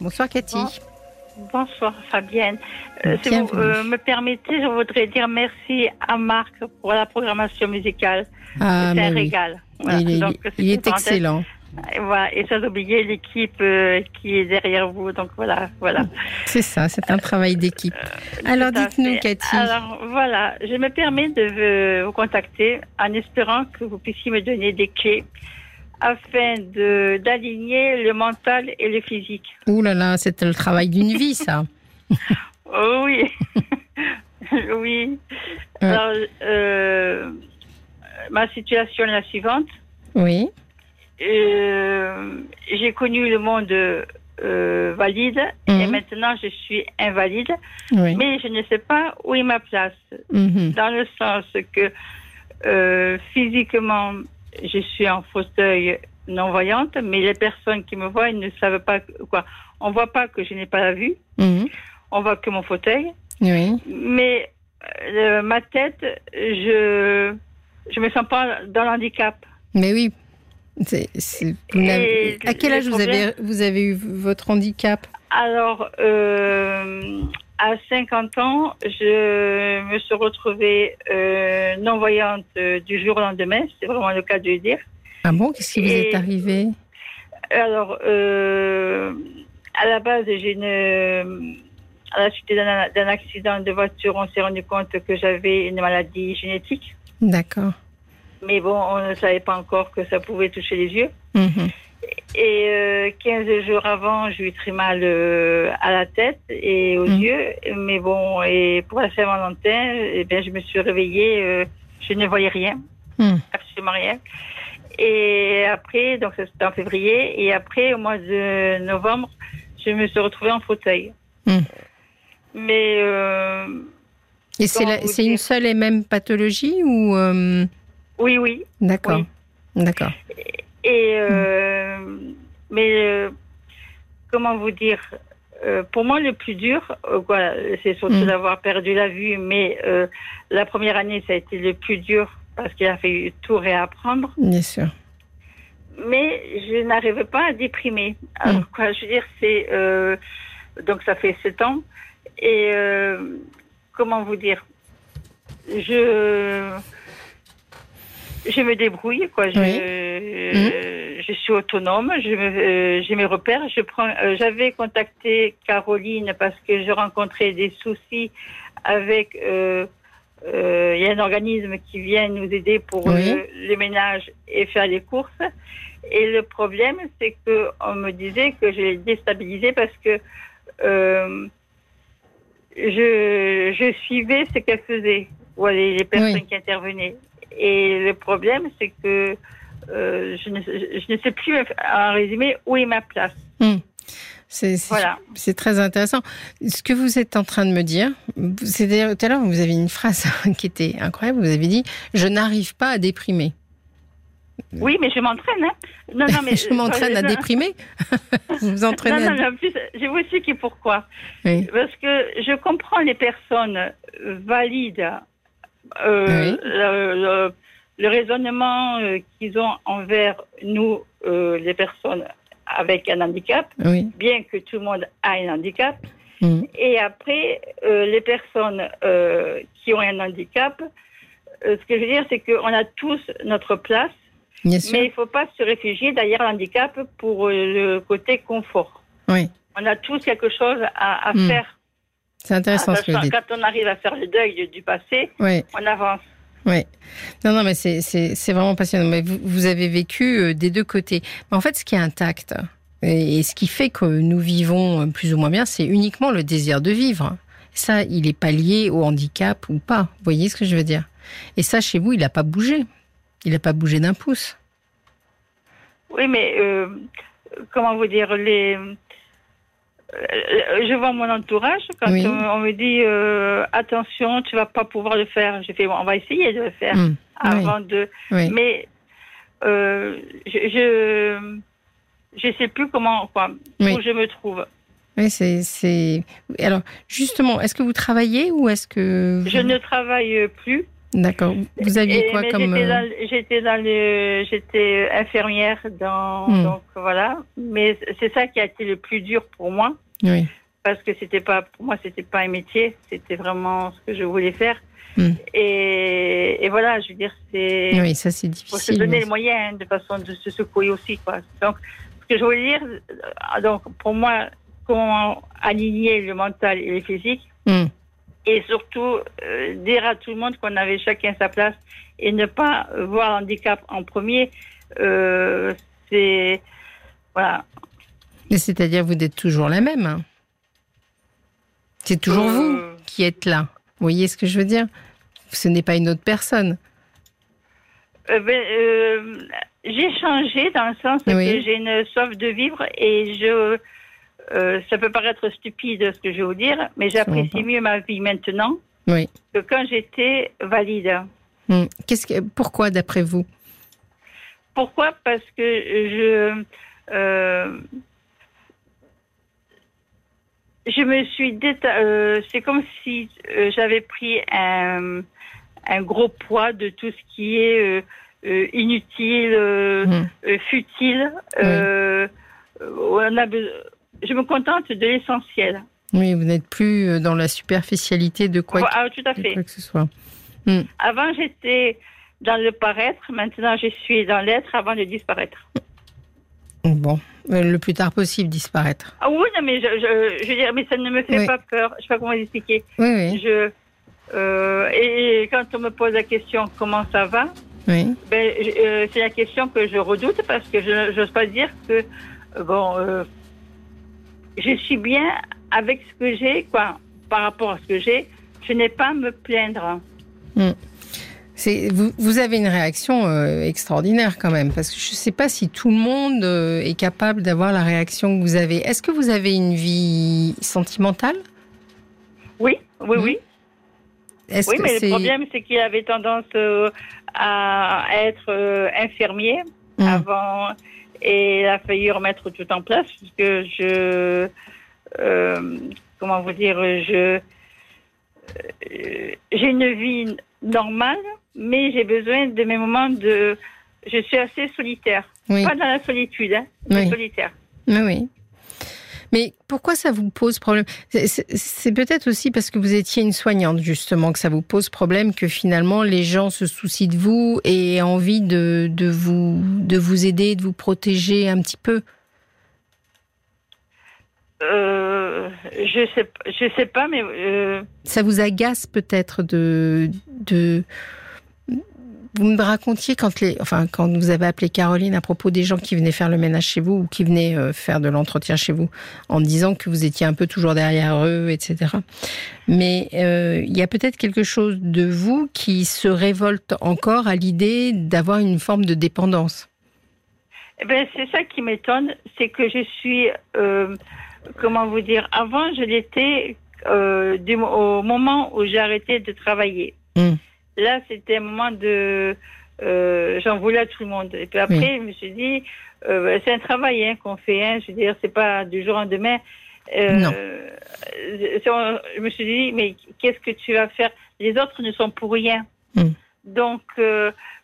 Bonsoir Cathy. Bonsoir Fabienne. Euh, si vous euh, me permettez, je voudrais dire merci à Marc pour la programmation musicale. Ah, c'est un oui. régal. Voilà. Il est, Donc, il excellent. Et, voilà. Et sans oublier l'équipe euh, qui est derrière vous. Donc voilà, voilà. C'est ça, c'est un travail d'équipe. Alors dites-nous. Cathy. Alors voilà, je me permets de vous contacter en espérant que vous puissiez me donner des clés afin d'aligner le mental et le physique. Ouh là là, c'est le travail d'une vie ça. Oh oui, oui. Ouais. Alors, euh, ma situation est la suivante. Oui. Euh, j'ai connu le monde euh, valide et Mhm. maintenant je suis invalide, Oui. mais je ne sais pas où est ma place. Mhm. Dans le sens que physiquement, je suis en fauteuil non-voyante, mais les personnes qui me voient ils ne savent pas quoi. On voit pas que je n'ai pas la vue, Mhm. on voit que mon fauteuil. Oui. Mais euh, ma tête, je je me sens pas dans l'handicap. Mais oui. C'est- à quel âge vous avez, vous avez eu votre handicap? Alors, euh, à 50 ans, je me suis retrouvée euh, non-voyante euh, du jour au lendemain. C'est vraiment le cas de le dire. Ah bon Qu'est-ce qui vous est arrivé? Alors, euh, à la base, j'ai une... À la suite d'un d'un accident de voiture, on s'est rendu compte que j'avais une maladie génétique. D'accord. Mais bon, on ne savait pas encore que ça pouvait toucher les yeux. Mhm. Et euh, 15 jours avant, j'ai eu très mal euh, à la tête et aux Mm. yeux. Mais bon, et pour la Saint-Valentin, eh bien, je me suis réveillée, euh, je ne voyais rien, Mm. absolument rien. Et après, donc ça, c'était en février, et après, au mois de novembre, je me suis retrouvée en fauteuil. Mm. Mais euh, Et c'est une seule et même pathologie ou oui, oui. D'accord. Oui. D'accord. Et euh, mais euh, comment vous dire euh, Pour moi, le plus dur, euh, voilà, c'est surtout Mm. d'avoir perdu la vue. Mais euh, la première année, ça a été le plus dur parce qu'il a fallu tout réapprendre. Bien sûr. Mais je n'arrivais pas à déprimer. Alors Mm. quoi, je veux dire, c'est euh, donc ça fait sept ans. Et euh, comment vous dire Je je me débrouille, quoi. Je, Oui. euh, je suis autonome. Je me, euh, j'ai mes repères. Je prends. euh, j'avais contacté Caroline parce que je rencontrais des soucis avec. euh, euh, Il y a un organisme qui vient nous aider pour Oui. euh, les ménages et faire les courses. Et le problème, c'est que on me disait que je les déstabilisais parce que euh, je, je suivais ce qu'elles faisaient, ou les, les personnes Oui. qui intervenaient. Et le problème, c'est que euh, je, ne, je ne sais plus, en résumé, où est ma place. Hmm. C'est Voilà. très intéressant. Ce que vous êtes en train de me dire, c'est d'ailleurs tout à l'heure vous avez une phrase qui était incroyable. Vous avez dit je n'arrive pas à déprimer. Oui, mais je m'entraîne. Hein. Non, non, mais je m'entraîne à non, déprimer. vous vous entraînez Non, à non, en plus, je vous explique pourquoi. Oui. Parce que je comprends les personnes valides, euh, Oui. le, le- le raisonnement euh, qu'ils ont envers nous, euh, les personnes avec un handicap, Oui. bien que tout le monde a un handicap. Hmm. Et après, euh, les personnes qui ont un handicap, ce que je veux dire, c'est qu'on a tous notre place, mais il ne faut pas se réfugier derrière l'handicap pour le côté confort. Oui. On a tous quelque chose à, à Hmm. faire. C'est intéressant ce que vous dites. quand on arrive à faire le deuil du, passé, Oui. on avance. Oui. Non, non, mais c'est- vraiment passionnant. Mais vous, vous avez vécu euh, des deux côtés. Mais en fait, ce qui est intact et, ce qui fait que nous vivons euh, plus ou moins bien, c'est uniquement le désir de vivre. Ça, il n'est pas lié au handicap ou pas. Vous voyez ce que je veux dire? Et ça, chez vous, il n'a pas bougé. Il n'a pas bougé d'un pouce. Oui, mais euh, comment vous dire les je vois mon entourage quand Oui. on, me dit euh, attention, tu vas pas pouvoir le faire. Je fais on va essayer de le faire Hmm. avant de. Oui. Mais euh, je, je je sais plus comment quoi où je me trouve. Oui, c'est c'est. Alors, justement, est-ce que vous travaillez ou est-ce que Je ne travaille plus D'accord. Vous aviez quoi comme J'étais dans, le, j'étais infirmière dans, hmm. donc voilà. Mais c'est ça qui a été le plus dur pour moi. Oui. Parce que c'était pas, pour moi, c'était pas un métier, c'était vraiment ce que je voulais faire. Hmm. Et, et, voilà, je veux dire, c'est. Oui, ça c'est difficile. Faut se donner les moyens de façon de se secouer aussi, quoi. Donc, ce que je voulais dire, euh, donc pour moi, comment aligner le mental et le physique. Hmm et surtout euh, dire à tout le monde qu'on avait chacun sa place et ne pas voir l'handicap en premier, euh, c'est voilà. c'est-à-dire vous êtes toujours la même. Hein. c'est toujours vous euh. qui êtes là. Vous voyez ce que je veux dire? Ce n'est pas une autre personne. Ben, j'ai changé dans le sens que j'ai une soif de vivre et je euh, ça peut paraître stupide ce que je vais vous dire, mais j'apprécie mieux ma vie maintenant que quand j'étais valide. Hmm. Qu'est-ce que, pourquoi, d'après vous? Pourquoi? Parce que je, euh, je me suis euh, c'est comme si j'avais pris un, un, gros poids de tout ce qui est inutile, hmm. futile. on a besoin je me contente de l'essentiel. Oui, vous n'êtes plus euh, dans la superficialité de quoi, ah, tout à fait. que ce soit. Hmm. Avant, j'étais dans le paraître, maintenant je suis dans l'être avant de disparaître. Bon, euh, le plus tard possible disparaître. Ah oui, non, mais je, je, veux dire, mais ça ne me fait pas peur. Je ne sais pas comment expliquer. Oui, oui. Je, euh, et quand on me pose la question comment ça va, oui. ben, c'est la question que je redoute parce que je n'ose pas dire que bon, je suis bien avec ce que j'ai, quoi, par rapport à ce que j'ai. Je n'ai pas à me plaindre. Hmm. Vous, vous, avez une réaction euh, extraordinaire quand même, parce que je ne sais pas si tout le monde euh, est capable d'avoir la réaction que vous avez. Est-ce que vous avez une vie sentimentale? Oui, oui, hmm. oui. Oui, mais le problème, c'est qu'il avait tendance euh, à être infirmier hmm. avant et il a failli remettre tout en place puisque je, euh, comment vous dire, je, euh, j'ai une vie normale, mais j'ai besoin de mes moments de, je suis assez solitaire, pas dans la solitude, hein, oui. solitaire. Oui. Mais pourquoi ça vous pose problème? C'est peut-être aussi parce que vous étiez une soignante, justement, que ça vous pose problème, que finalement les gens se soucient de vous et aient envie de, de, vous, de vous aider, de vous protéger un petit peu. Euh, je sais, je sais pas, mais euh, ça vous agace peut-être de, de vous me racontiez quand les, enfin, quand vous avez appelé Caroline à propos des gens qui venaient faire le ménage chez vous ou qui venaient euh, faire de l'entretien chez vous, en disant que vous étiez un peu toujours derrière eux, etc. Mais euh, il y a peut-être quelque chose de vous qui se révolte encore à l'idée d'avoir une forme de dépendance. Eh ben, c'est ça qui m'étonne, c'est que je suis, euh, comment vous dire, avant je l'étais au moment où j'ai arrêté de travailler. Hum. Là, c'était un moment de. Euh, j'en voulais à tout le monde. Et puis après, je me suis dit, euh, c'est un travail hein, qu'on fait. Hein, je veux dire, c'est pas du jour au lendemain. Euh, non. Je me suis dit, mais qu'est-ce que tu vas faire? Les autres ne sont pour rien. Hmm. Donc,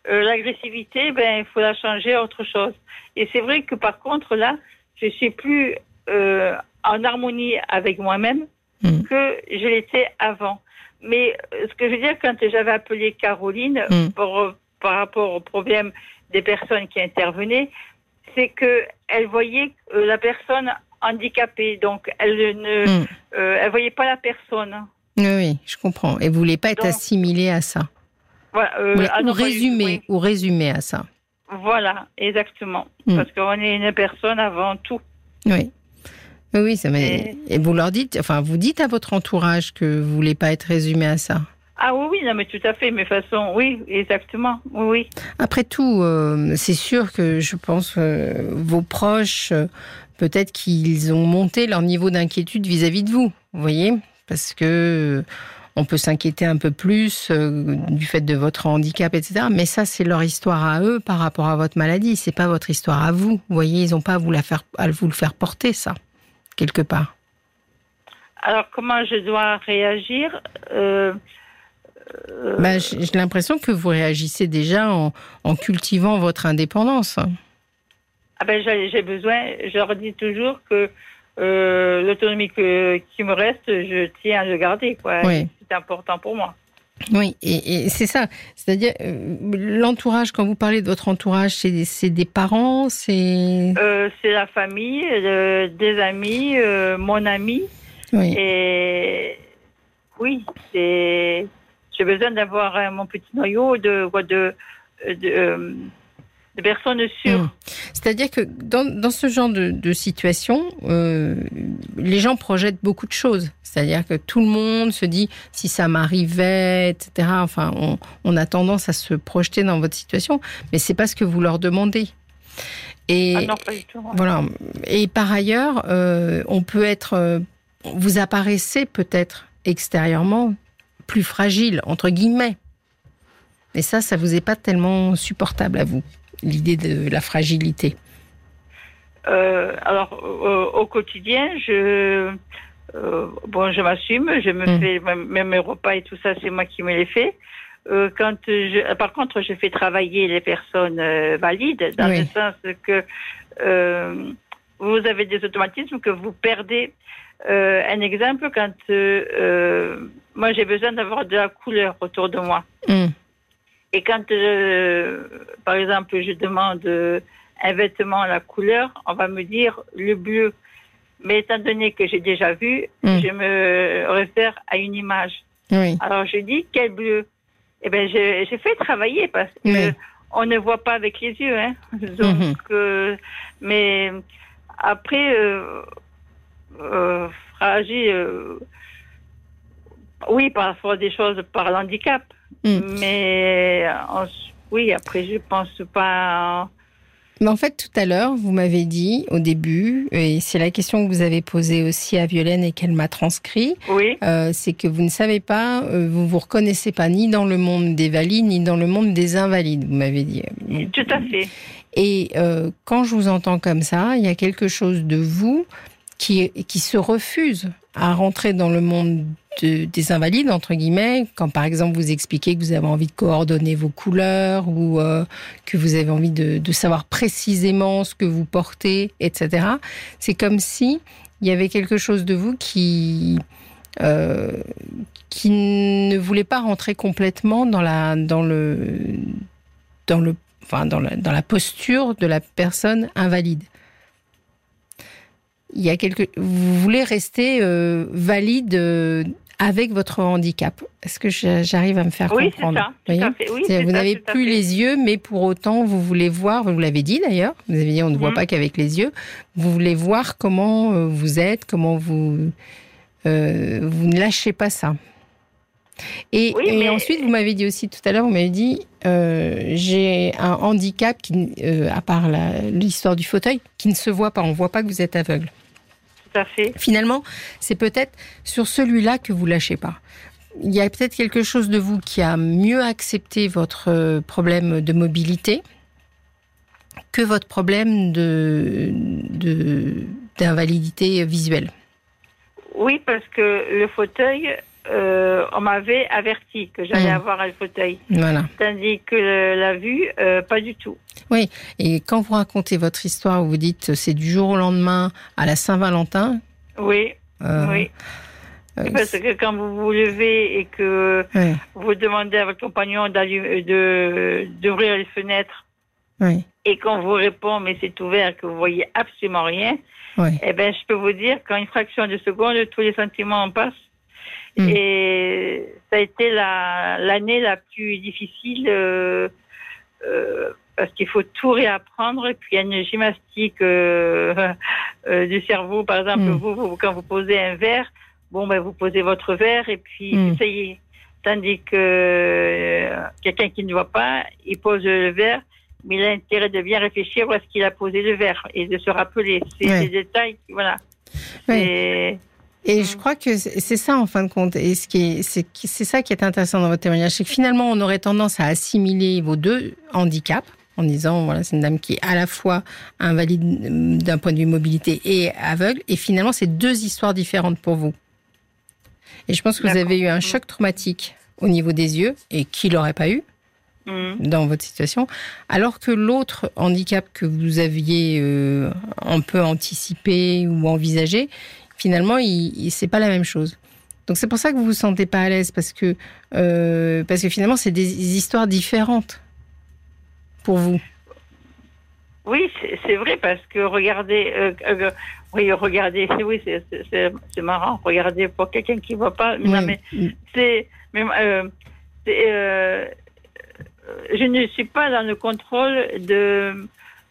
l'agressivité, ben, il faut la changer à autre chose. Et c'est vrai que par contre, là, je suis plus en harmonie avec moi-même hmm. que je l'étais avant. Mais euh, ce que je veux dire, quand j'avais appelé Caroline mm. par rapport au problème des personnes qui intervenaient, c'est qu'elle voyait euh, la personne handicapée, donc elle ne, mm. euh, elle voyait pas la personne. Oui, oui, je comprends. Et vous voulez pas être assimilée à ça. Voilà, ou résumer, ou résumer à ça. Voilà, exactement. Mm. Parce qu'on est une personne avant tout. Oui. Oui, ça et... et vous leur dites, enfin, vous dites à votre entourage que vous voulez pas être résumé à ça. Ah oui, oui, non, mais tout à fait, mais façon, oui, exactement, oui, oui. Après tout, euh, c'est sûr que je pense euh, vos proches, euh, peut-être qu'ils ont monté leur niveau d'inquiétude vis-à-vis de vous, vous voyez, parce que on peut s'inquiéter un peu plus du fait de votre handicap, etc. Mais ça, c'est leur histoire à eux par rapport à votre maladie. C'est pas votre histoire à vous. Vous voyez, ils n'ont pas à vous la faire, à vous le faire porter, ça quelque part Alors, comment je dois réagir euh, bah, J'ai l'impression que vous réagissez déjà en, en cultivant votre indépendance. Ah ben, j'ai besoin, je leur dis toujours que euh, l'autonomie qui me reste, je tiens à le garder. C'est important pour moi. Oui, et, c'est ça. C'est-à-dire, euh, l'entourage, quand vous parlez de votre entourage, c'est des parents, c'est... Euh, c'est la famille, des amis, mon ami. Oui. Et oui, c'est... J'ai besoin d'avoir mon petit noyau de, de, de de personnes sûres. Hmm. C'est-à-dire que dans, dans, ce genre de, de situation, euh, les gens projettent beaucoup de choses. C'est-à-dire que tout le monde se dit si ça m'arrivait, etc. Enfin, on, on, a tendance à se projeter dans votre situation, mais c'est pas ce que vous leur demandez. Et ah non, pas du tout, voilà. Et par ailleurs, euh, on peut être, euh, vous apparaissez peut-être extérieurement plus fragile entre guillemets. Mais ça, ça vous est pas tellement supportable à vous l'idée de la fragilité euh, Alors, au quotidien, je, euh, bon, je m'assume, je me hmm. fais même mes repas et tout ça, c'est moi qui me les fais. Euh, quand je, par contre, je fais travailler les personnes valides, dans le sens que vous avez des automatismes que vous perdez. un exemple, quand moi j'ai besoin d'avoir de la couleur autour de moi. Hmm. Et quand, euh, par exemple, je demande un vêtement à la couleur, on va me dire le bleu. Mais étant donné que j'ai déjà vu, hmm. je me réfère à une image. Alors je dis quel bleu? Eh bien, j'ai fait travailler parce que on ne voit pas avec les yeux. Hein. Donc, mhm. euh, mais après, euh, euh fragile, oui, parfois des choses par l'handicap. Mm. Mais oui, après, je pense pas. Mais en fait, tout à l'heure, vous m'avez dit au début, et c'est la question que vous avez posée aussi à Violaine et qu'elle m'a transcrit, oui. Euh, c'est que vous ne savez pas, euh, vous vous reconnaissez pas ni dans le monde des valides ni dans le monde des invalides, vous m'avez dit. Tout à fait. Et euh, quand je vous entends comme ça, il y a quelque chose de vous qui, qui se refuse à rentrer dans le monde des invalides, entre guillemets, quand par exemple vous expliquez que vous avez envie de coordonner vos couleurs ou euh, que vous avez envie de, savoir précisément ce que vous portez, etc. C'est comme si il y avait quelque chose de vous qui euh, qui ne voulait pas rentrer complètement dans la dans le dans le enfin dans la, dans la posture de la personne invalide il y a quelque, vous voulez rester euh, valide avec votre handicap. Est-ce que j'arrive à me faire oui, comprendre c'est ça. Oui, vous n'avez plus les yeux, mais pour autant, vous voulez voir, vous l'avez dit d'ailleurs, vous avez dit on ne voit mhm. pas qu'avec les yeux, vous voulez voir comment euh, vous êtes, comment vous... Euh, vous ne lâchez pas ça. Et, et ensuite, vous m'avez dit aussi tout à l'heure, vous m'avez dit, euh, j'ai un handicap, qui, euh, à part l'histoire du fauteuil, qui ne se voit pas. On ne voit pas que vous êtes aveugle. Finalement, c'est peut-être sur celui-là que vous lâchez pas. Il y a peut-être quelque chose de vous qui a mieux accepté votre euh, problème de mobilité que votre problème de d'invalidité visuelle. Oui, parce que le fauteuil, euh, on m'avait averti que j'allais hmm. avoir un fauteuil. Voilà. Tandis que la vue, euh, pas du tout. Oui, et quand vous racontez votre histoire, vous dites c'est du jour au lendemain à la Saint-Valentin. Oui, euh, oui. Parce que quand vous vous levez et que vous demandez à votre compagnon d'ouvrir les fenêtres et qu'on vous répond mais c'est ouvert que vous voyez absolument rien, eh ben je peux vous dire qu'en une fraction de seconde tous les sentiments en passent Mm. Et ça a été l'année la, plus difficile euh, euh, parce qu'il faut tout réapprendre. Et puis il y a une gymnastique euh, du cerveau. Par exemple, mm. vous, quand vous posez un verre, bon, ben, vous posez votre verre et puis mm. y est. Tandis que quelqu'un qui ne voit pas, il pose le verre, mais il a intérêt de bien réfléchir à ce qu'il a posé le verre et de se rappeler. Des détails, voilà. Et je crois que c'est ça en fin de compte. Et ce qui est, c'est, c'est ça qui est intéressant dans votre témoignage, c'est que finalement on aurait tendance à assimiler vos deux handicaps en disant voilà c'est une dame qui est à la fois invalide d'un point de vue mobilité et aveugle. Et finalement c'est deux histoires différentes pour vous. Et je pense que vous avez eu un choc traumatique au niveau des yeux et qu'il n'aurait pas eu Mhm. dans votre situation, alors que l'autre handicap que vous aviez euh, un peu anticipé ou envisagé, finalement, il, il- c'est pas la même chose. Donc c'est pour ça que vous vous sentez pas à l'aise parce que euh, parce que finalement c'est des histoires différentes pour vous. Oui, c'est vrai parce que regardez, euh, euh, oui, regardez, oui, c'est- c'est c'est- marrant. Regardez pour quelqu'un qui voit pas. Oui. mais c'est, mais, je ne suis pas dans le contrôle de.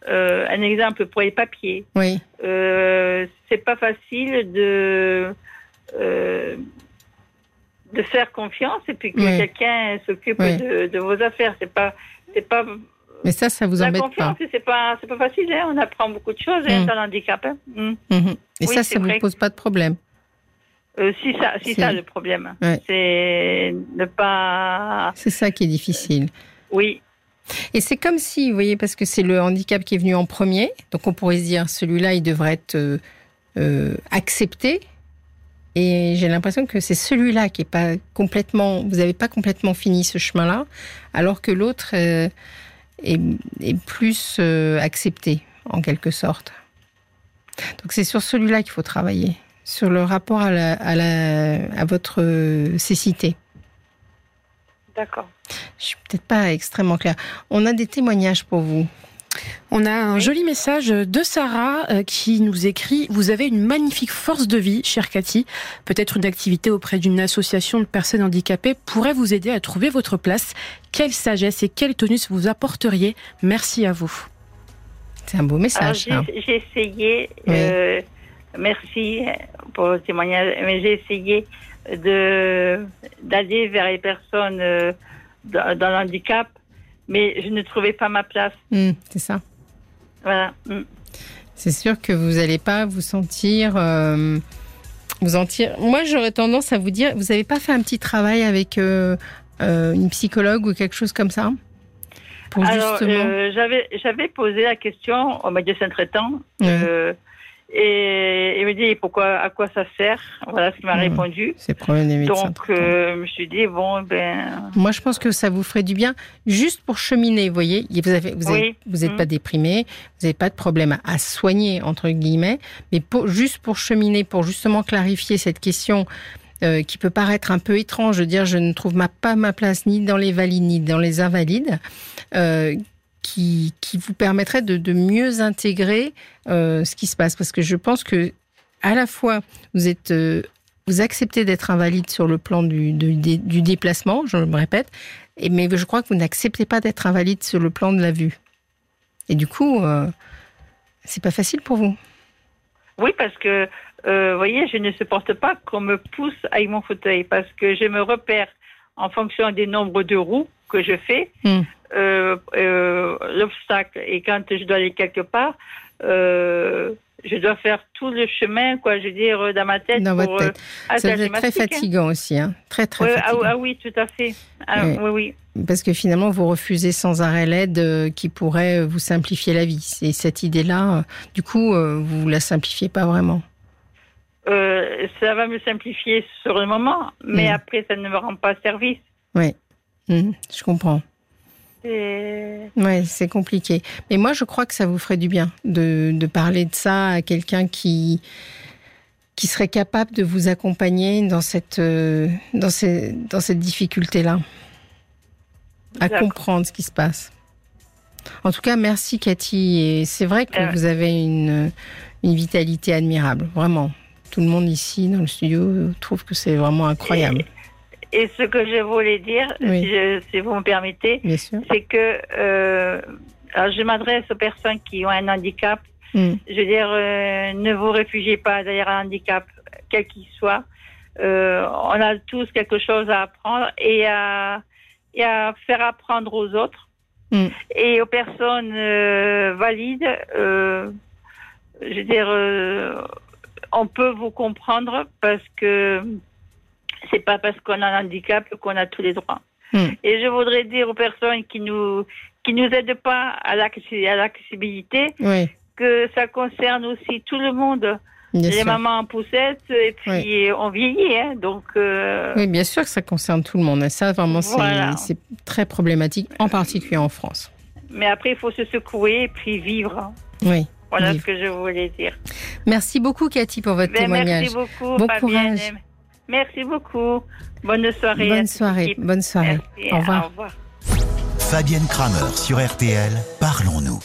Euh, un exemple pour les papiers. Oui, Euh, c'est pas facile de euh, de faire confiance et puis que Oui. quelqu'un s'occupe Oui. de, de vos affaires. C'est pas, c'est pas mais ça, ça vous la embête confiance, pas. c'est pas, c'est pas facile. Hein. On apprend beaucoup de choses hein, Mm. dans. Hein. Mm. Mhm. Et Oui, ça, ça vous pose pas de problème? Euh, si ça, si ça le problème, Ouais. c'est ne pas. C'est ça qui est difficile. Oui, Et c'est comme si, vous voyez, parce que c'est le handicap qui est venu en premier, donc on pourrait se dire celui-là, il devrait être euh, euh, accepté. Et j'ai l'impression que c'est celui-là qui est pas complètement, vous n'avez pas complètement fini ce chemin-là, alors que l'autre euh, est, plus accepté en quelque sorte. Donc c'est sur celui-là qu'il faut travailler, sur le rapport à, votre cécité. d'accord. Je suis peut-être pas extrêmement claire. On a des témoignages pour vous. On a un Oui. joli message de Sarah euh, qui nous écrit Vous avez une magnifique force de vie, chère Cathy. Peut-être une activité auprès d'une association de personnes handicapées pourrait vous aider à trouver votre place. Quelle sagesse et quel tonus vous apporteriez Merci à vous. C'est un beau Alors, message. j'ai ça. j'ai essayé. Oui. euh, merci pour le témoignage, mais j'ai essayé de d'aller vers les personnes euh, dans, dans le handicap, mais je ne trouvais pas ma place. Hmm, c'est ça. Voilà. Mm. C'est sûr que vous n'allez pas vous sentir. euh, vous sentir. Moi, j'aurais tendance à vous dire vous n'avez pas fait un petit travail avec euh, euh, une psychologue ou quelque chose comme ça? Pour Alors, justement. j'avais j'avais posé la question au médecin traitant. Ouais. Et il me dit pourquoi, à quoi ça sert? Voilà ce qu'il m'a Ouais. répondu. c'est le problème des médecins. Donc, euh, je me suis dit, bon, ben. Moi, je pense que ça vous ferait du bien, juste pour cheminer, vous voyez. Vous avez, vous avez- Oui. vous n'êtes Mm. pas déprimé, vous n'avez pas de problème à, à soigner entre guillemets, mais pour, juste pour cheminer, pour justement clarifier cette question euh, qui peut paraître un peu étrange, de dire je ne trouve ma, pas ma place ni dans les valides ni dans les invalides. euh, qui, qui vous permettrait de, de mieux intégrer euh, ce qui se passe. Parce que je pense que à la fois, vous êtes, euh, vous acceptez d'être invalide sur le plan du, du, du déplacement, je me répète, mais je crois que vous n'acceptez pas d'être invalide sur le plan de la vue. Et du coup, euh, c'est pas facile pour vous. Oui, parce que, euh, vous voyez, je ne supporte pas qu'on me pousse avec mon fauteuil, parce que je me repère en fonction des nombres de roues que je fais, Hmm. Euh, euh, l'obstacle. Et quand je dois aller quelque part, euh, je dois faire tout le chemin, quoi, je veux dire, dans ma tête. Dans pour, votre tête. Ça être très hein. fatigant aussi, hein. très très Ouais, ah, fatigant. ah oui, tout à fait. Ah. Oui, oui. Parce que finalement, vous refusez sans arrêt l'aide qui pourrait vous simplifier la vie. Et cette idée-là, du coup, vous la simplifiez pas vraiment. Euh, ça va me simplifier sur le moment, mais Mm. après, ça ne me rend pas service. Oui, Mhm, je comprends. Et- Oui, c'est compliqué. Mais moi, je crois que ça vous ferait du bien de, de parler de ça à quelqu'un qui, qui serait capable de vous accompagner dans cette, euh, dans ces, dans cette difficulté-là, à D'accord. comprendre ce qui se passe. En tout cas, merci Cathy. Et c'est vrai que Euh. vous avez une, une vitalité admirable, vraiment. Tout le monde ici dans le studio trouve que c'est vraiment incroyable, Et ce que je voulais dire, Oui. si, je- si vous me permettez, c'est que euh, alors je m'adresse aux personnes qui ont un handicap. Mm. Je veux dire, euh, ne vous réfugiez pas derrière un handicap, quel qu'il soit. Euh, on a tous quelque chose à apprendre et à, et à faire apprendre aux autres. Mm. Et aux personnes valides, je veux dire, on peut vous comprendre parce que c'est pas parce qu'on a un handicap qu'on a tous les droits. Mm. Et je voudrais dire aux personnes qui nous qui nous aident pas à l'accessibilité Oui, que ça concerne aussi tout le monde. Bien les sûr. mamans en poussette et puis on vieillit, hein, donc. euh, Oui, bien sûr que ça concerne tout le monde. Et ça, vraiment, c'est Voilà. très problématique, en particulier en France. Mais après, il faut se secouer et puis vivre. hein. Oui. Voilà Vivre. ce que je voulais dire. Merci beaucoup, Cathy, pour votre Ben, témoignage. merci beaucoup. Bon Fabienne. courage. Merci beaucoup. Bonne soirée. Bonne soirée. Bonne soirée. Merci. Au revoir. Au revoir. Fabienne Kramer sur RTL, parlons-nous.